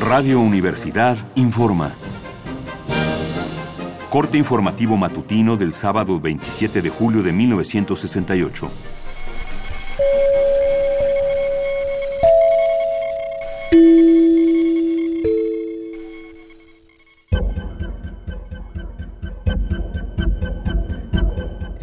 Radio Universidad informa. Corte informativo matutino del sábado 27 de julio de 1968.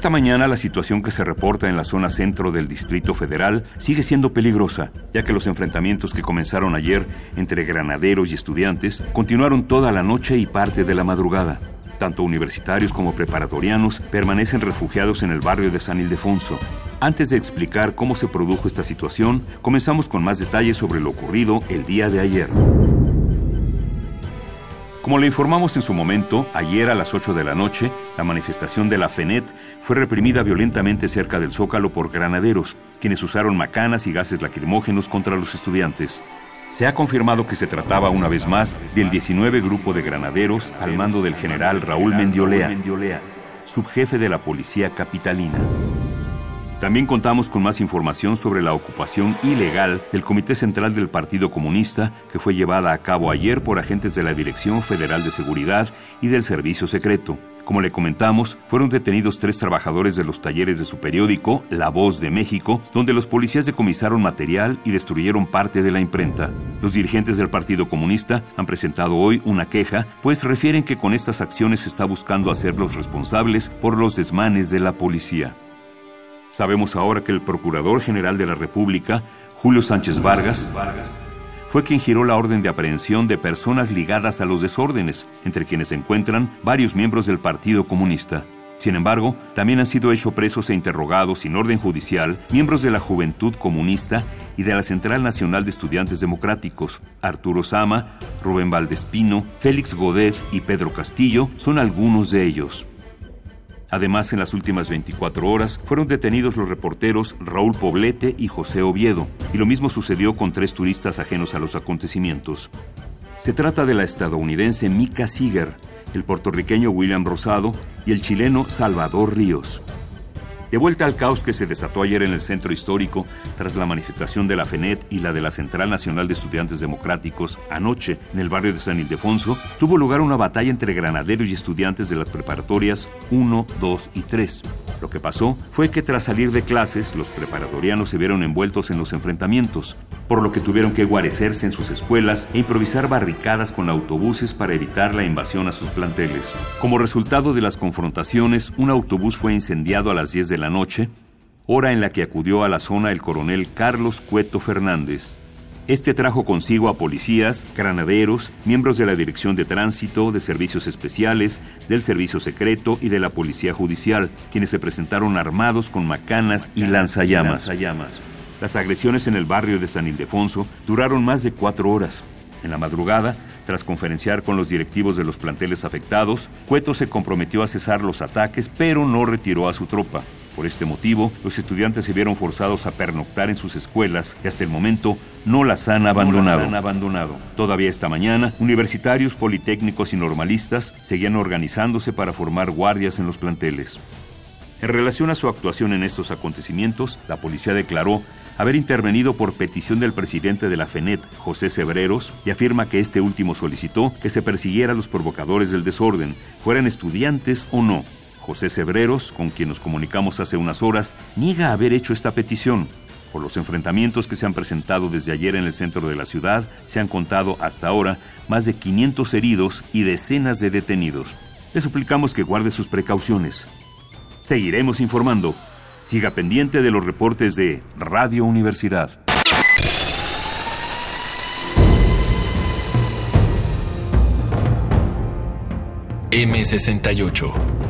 Esta mañana la situación que se reporta en la zona centro del Distrito Federal sigue siendo peligrosa, ya que los enfrentamientos que comenzaron ayer entre granaderos y estudiantes continuaron toda la noche y parte de la madrugada. Tanto universitarios como preparatorianos permanecen refugiados en el barrio de San Ildefonso. Antes de explicar cómo se produjo esta situación, comenzamos con más detalles sobre lo ocurrido el día de ayer. Como le informamos en su momento, ayer a las 8 de la noche, la manifestación de la FENET fue reprimida violentamente cerca del Zócalo por granaderos, quienes usaron macanas y gases lacrimógenos contra los estudiantes. Se ha confirmado que se trataba una vez más del 19 grupo de granaderos al mando del general Raúl Mendiolea, subjefe de la policía capitalina. También contamos con más información sobre la ocupación ilegal del Comité Central del Partido Comunista que fue llevada a cabo ayer por agentes de la Dirección Federal de Seguridad y del Servicio Secreto. Como le comentamos, fueron detenidos tres trabajadores de los talleres de su periódico, La Voz de México, donde los policías decomisaron material y destruyeron parte de la imprenta. Los dirigentes del Partido Comunista han presentado hoy una queja, pues refieren que con estas acciones está buscando hacerlos responsables por los desmanes de la policía. Sabemos ahora que el Procurador General de la República, Julio Sánchez Vargas, fue quien giró la orden de aprehensión de personas ligadas a los desórdenes, entre quienes se encuentran varios miembros del Partido Comunista. Sin embargo, también han sido hechos presos e interrogados sin orden judicial miembros de la Juventud Comunista y de la Central Nacional de Estudiantes Democráticos. Arturo Sama, Rubén Valdespino, Félix Godet y Pedro Castillo son algunos de ellos. Además, en las últimas 24 horas fueron detenidos los reporteros Raúl Poblete y José Oviedo, y lo mismo sucedió con tres turistas ajenos a los acontecimientos. Se trata de la estadounidense Mika Seeger, el puertorriqueño William Rosado y el chileno Salvador Ríos. De vuelta al caos que se desató ayer en el centro histórico tras la manifestación de la FENET y la de la Central Nacional de Estudiantes Democráticos anoche en el barrio de San Ildefonso, tuvo lugar una batalla entre granaderos y estudiantes de las preparatorias 1, 2 y 3. Lo que pasó fue que tras salir de clases, los preparatorianos se vieron envueltos en los enfrentamientos, por lo que tuvieron que guarecerse en sus escuelas e improvisar barricadas con autobuses para evitar la invasión a sus planteles. Como resultado de las confrontaciones, un autobús fue incendiado a las 10 de la noche, hora en la que acudió a la zona el coronel Carlos Cueto Fernández. Este trajo consigo a policías, granaderos, miembros de la Dirección de Tránsito, de Servicios Especiales, del Servicio Secreto y de la Policía Judicial, quienes se presentaron armados con macanas y lanzallamas. Las agresiones en el barrio de San Ildefonso duraron más de cuatro horas. En la madrugada, tras conferenciar con los directivos de los planteles afectados, Cueto se comprometió a cesar los ataques, pero no retiró a su tropa. Por este motivo, los estudiantes se vieron forzados a pernoctar en sus escuelas y hasta el momento no las han abandonado. han abandonado. Todavía esta mañana, universitarios, politécnicos y normalistas seguían organizándose para formar guardias en los planteles. En relación a su actuación en estos acontecimientos, la policía declaró haber intervenido por petición del presidente de la FENET, José Sebreros, y afirma que este último solicitó que se persiguiera a los provocadores del desorden, fueran estudiantes o no. José Sebreros, con quien nos comunicamos hace unas horas, niega haber hecho esta petición. Por los enfrentamientos que se han presentado desde ayer en el centro de la ciudad, se han contado hasta ahora más de 500 heridos y decenas de detenidos. Le suplicamos que guarde sus precauciones. Seguiremos informando. Siga pendiente de los reportes de Radio Universidad. M68